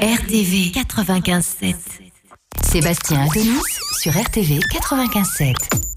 RTV 95.7. Sébastien Adonis sur RTV 95.7.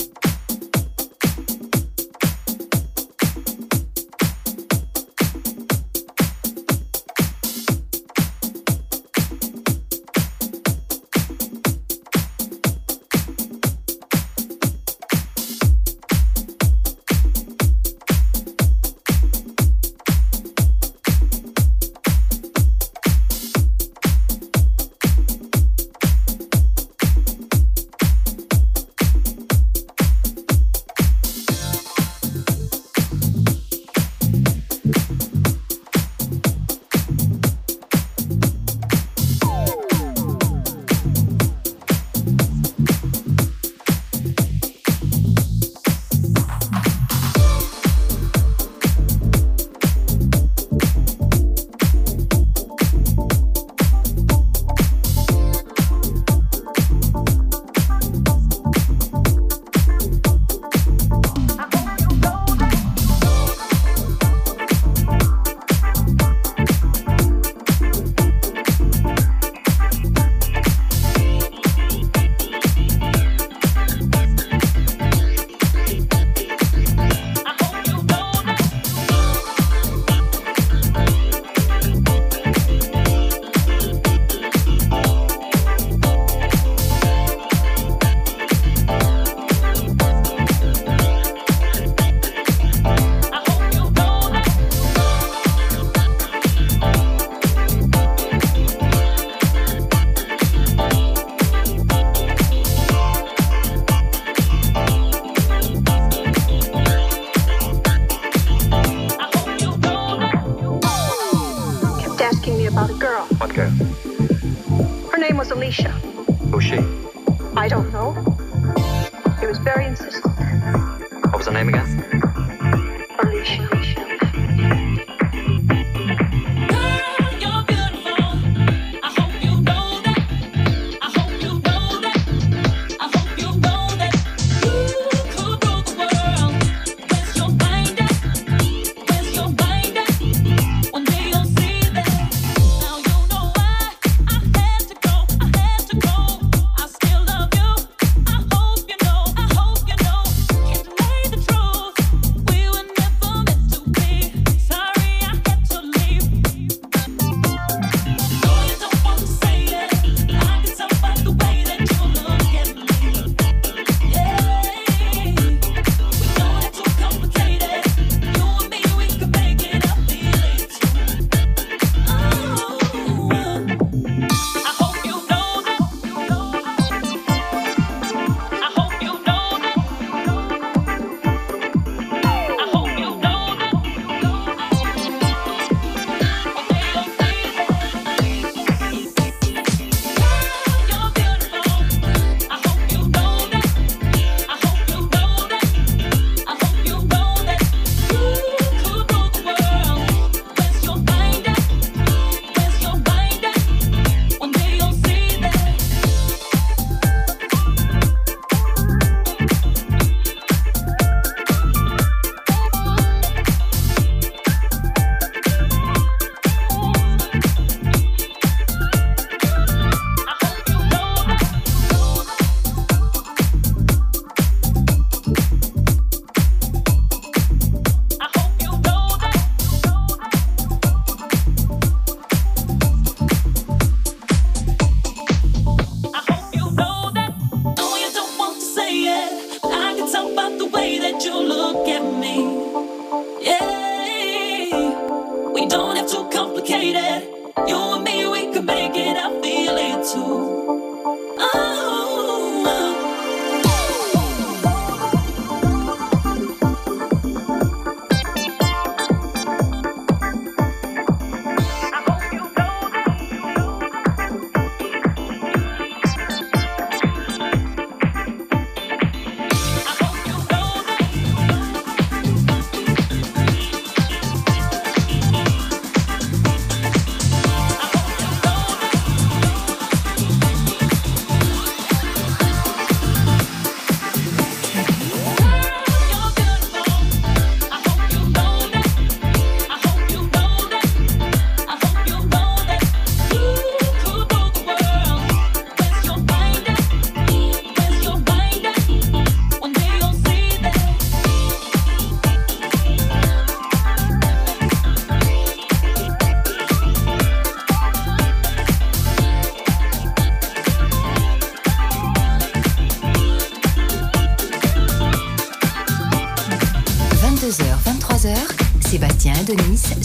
de Nice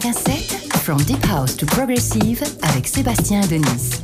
95.7 From Deep House to Progressive avec Sébastien Denis. House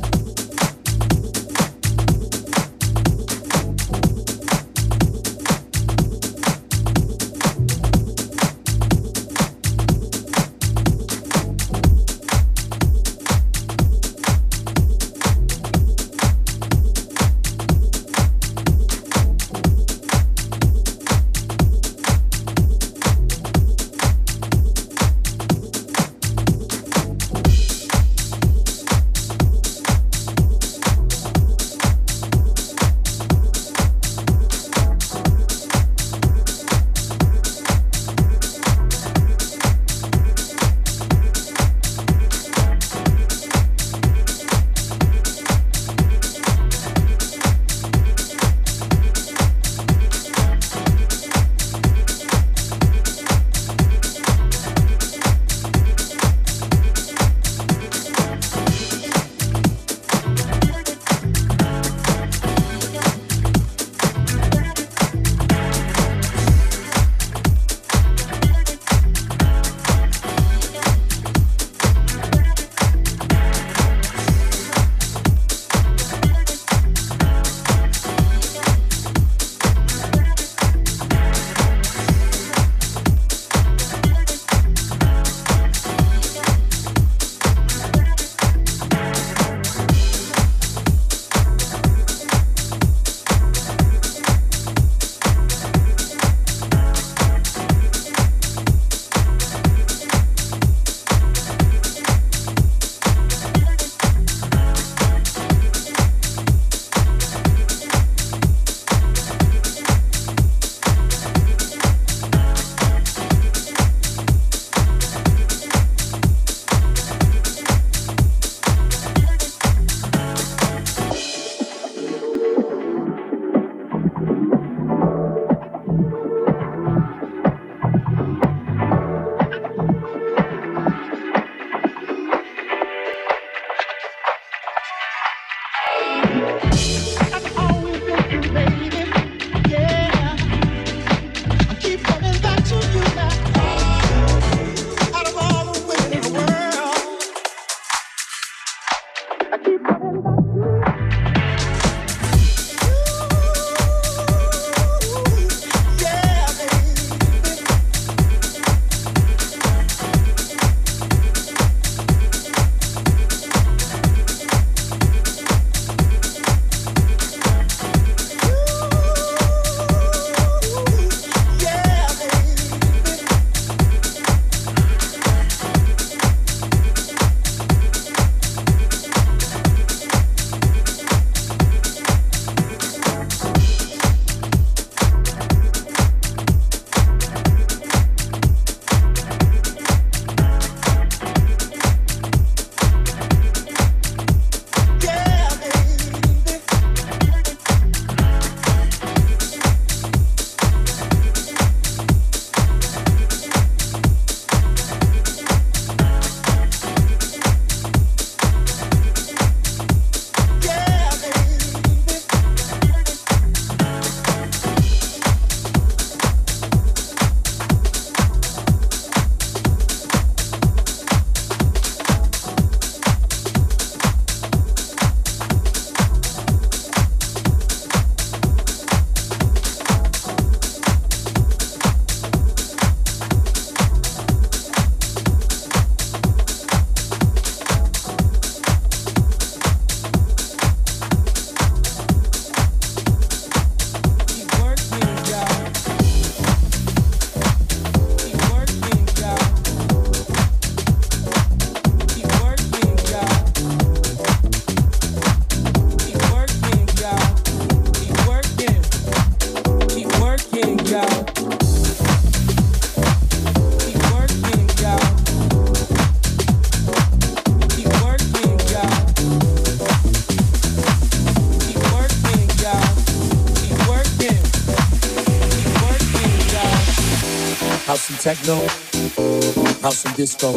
house and disco.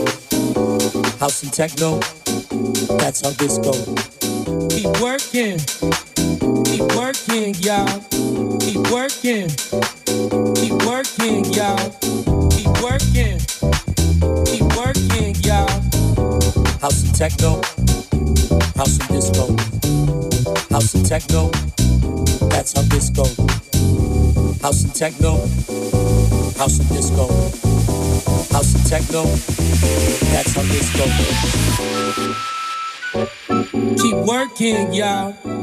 House and techno, that's how this goes. Keep working, keep working, y'all. Keep working, keep working, y'all. Keep working, keep working, y'all. House and techno, house and disco. House and techno, that's how this goes. House and techno, house and disco. House and techno, that's how this goes. Keep working, y'all.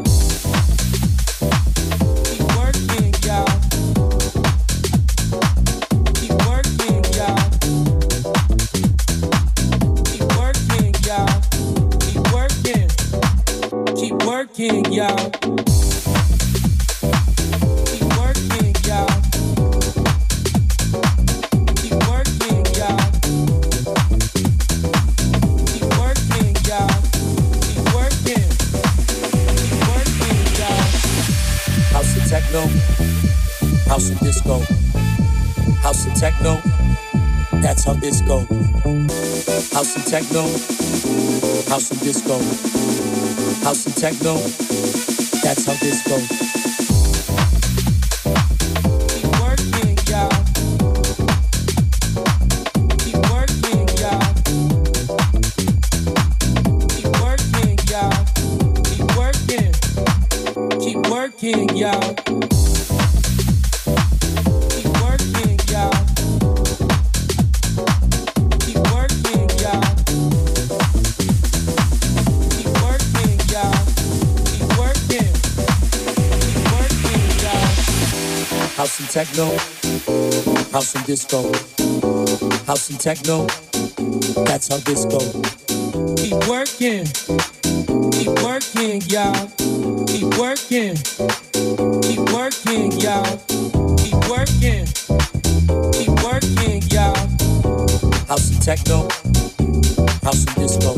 Techno, house and disco, house and techno. That's how this techno, house and disco, house and techno. That's how this goes. Keep working, keep working, y'all. Keep working. Keep working, y'all. Keep working. Keep working, y'all. House and techno. House and disco.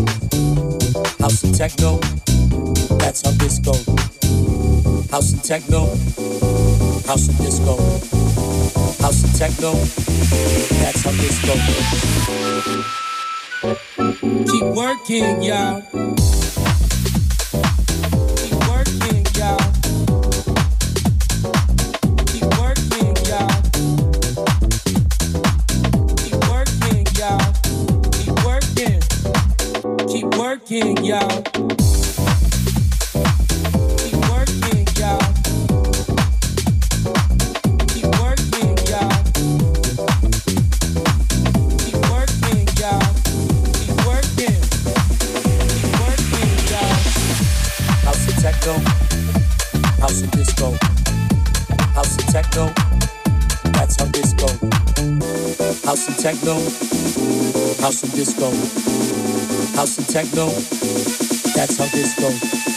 House and techno. That's how this goes. House and techno. House and disco. Techno. That's how this goes. Keep working, y'all. Techno. House and disco. House and techno, that's how this goes.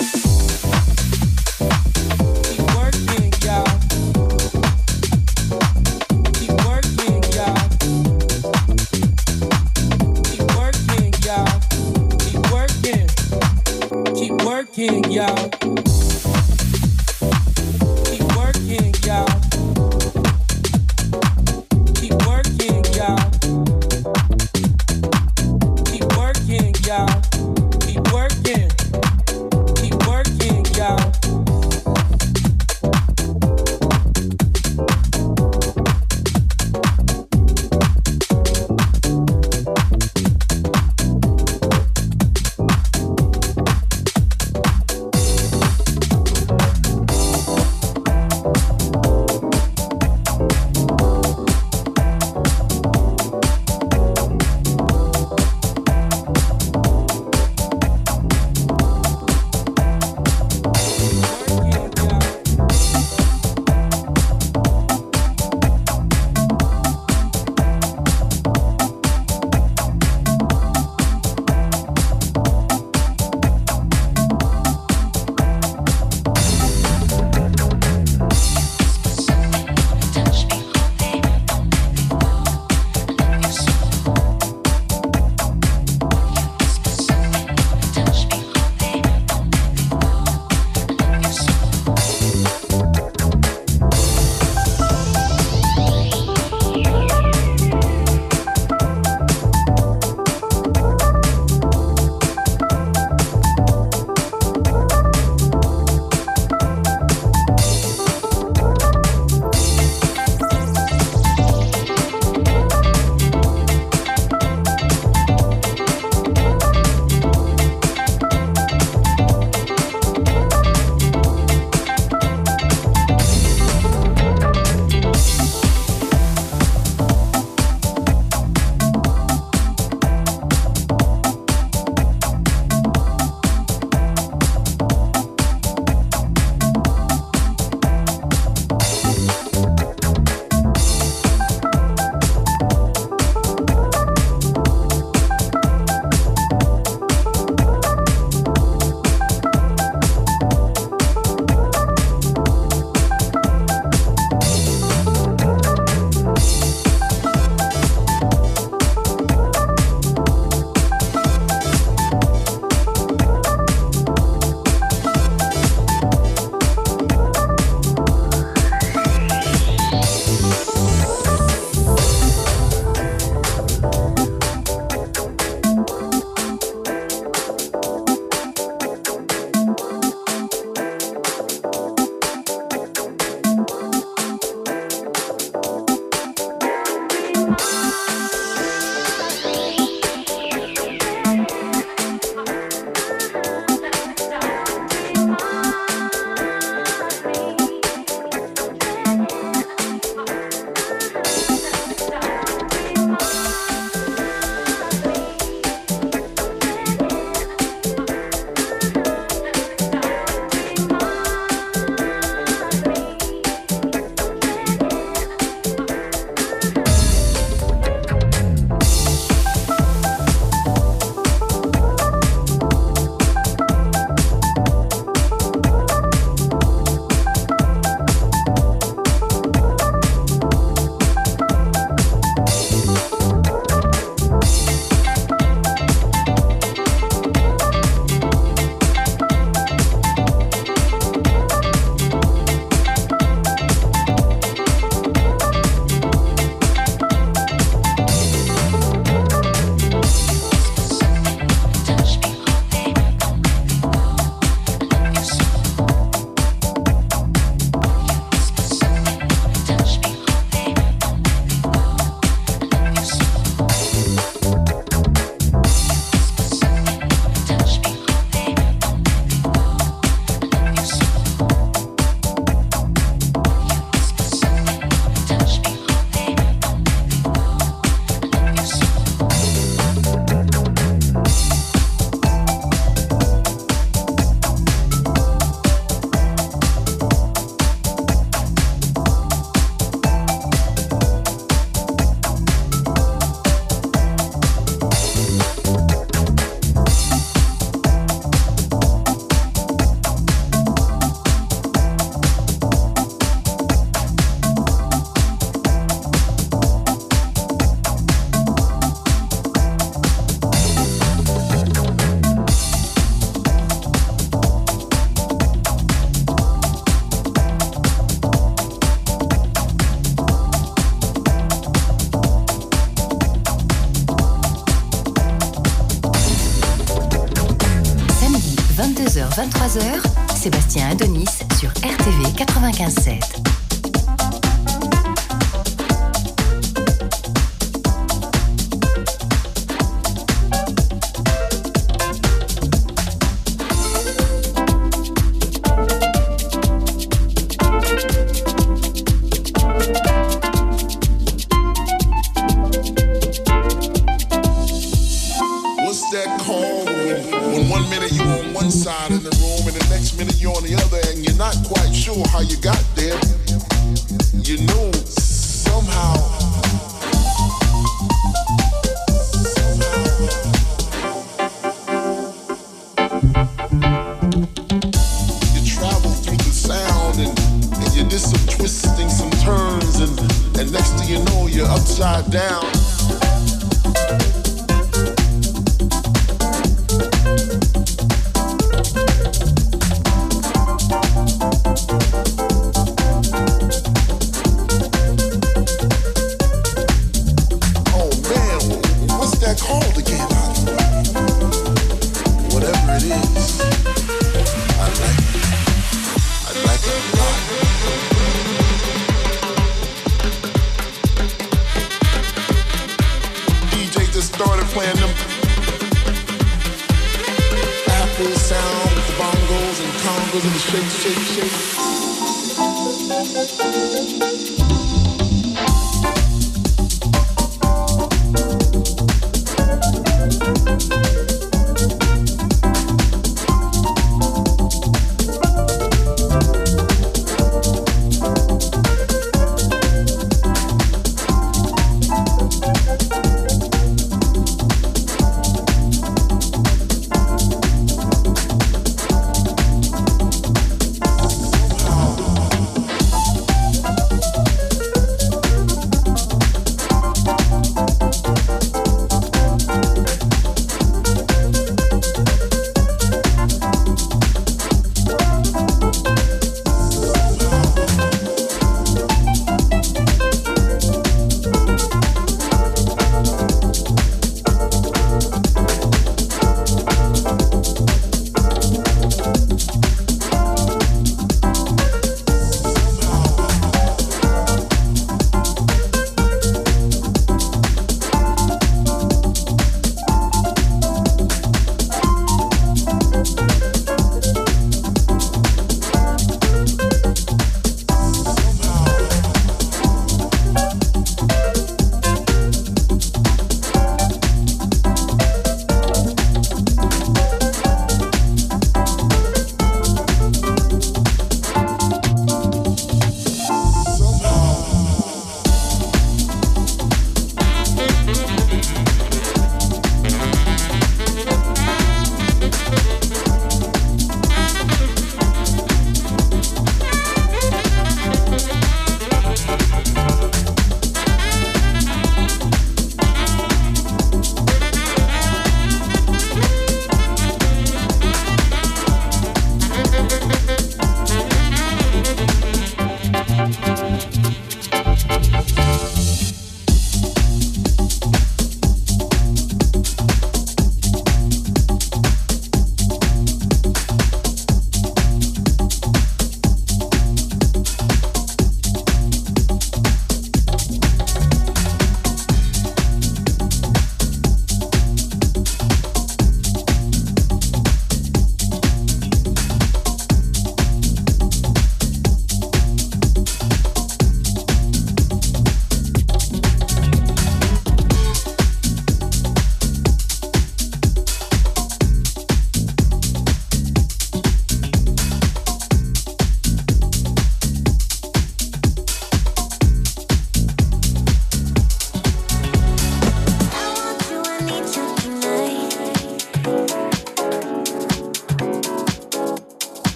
Upside down.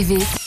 TV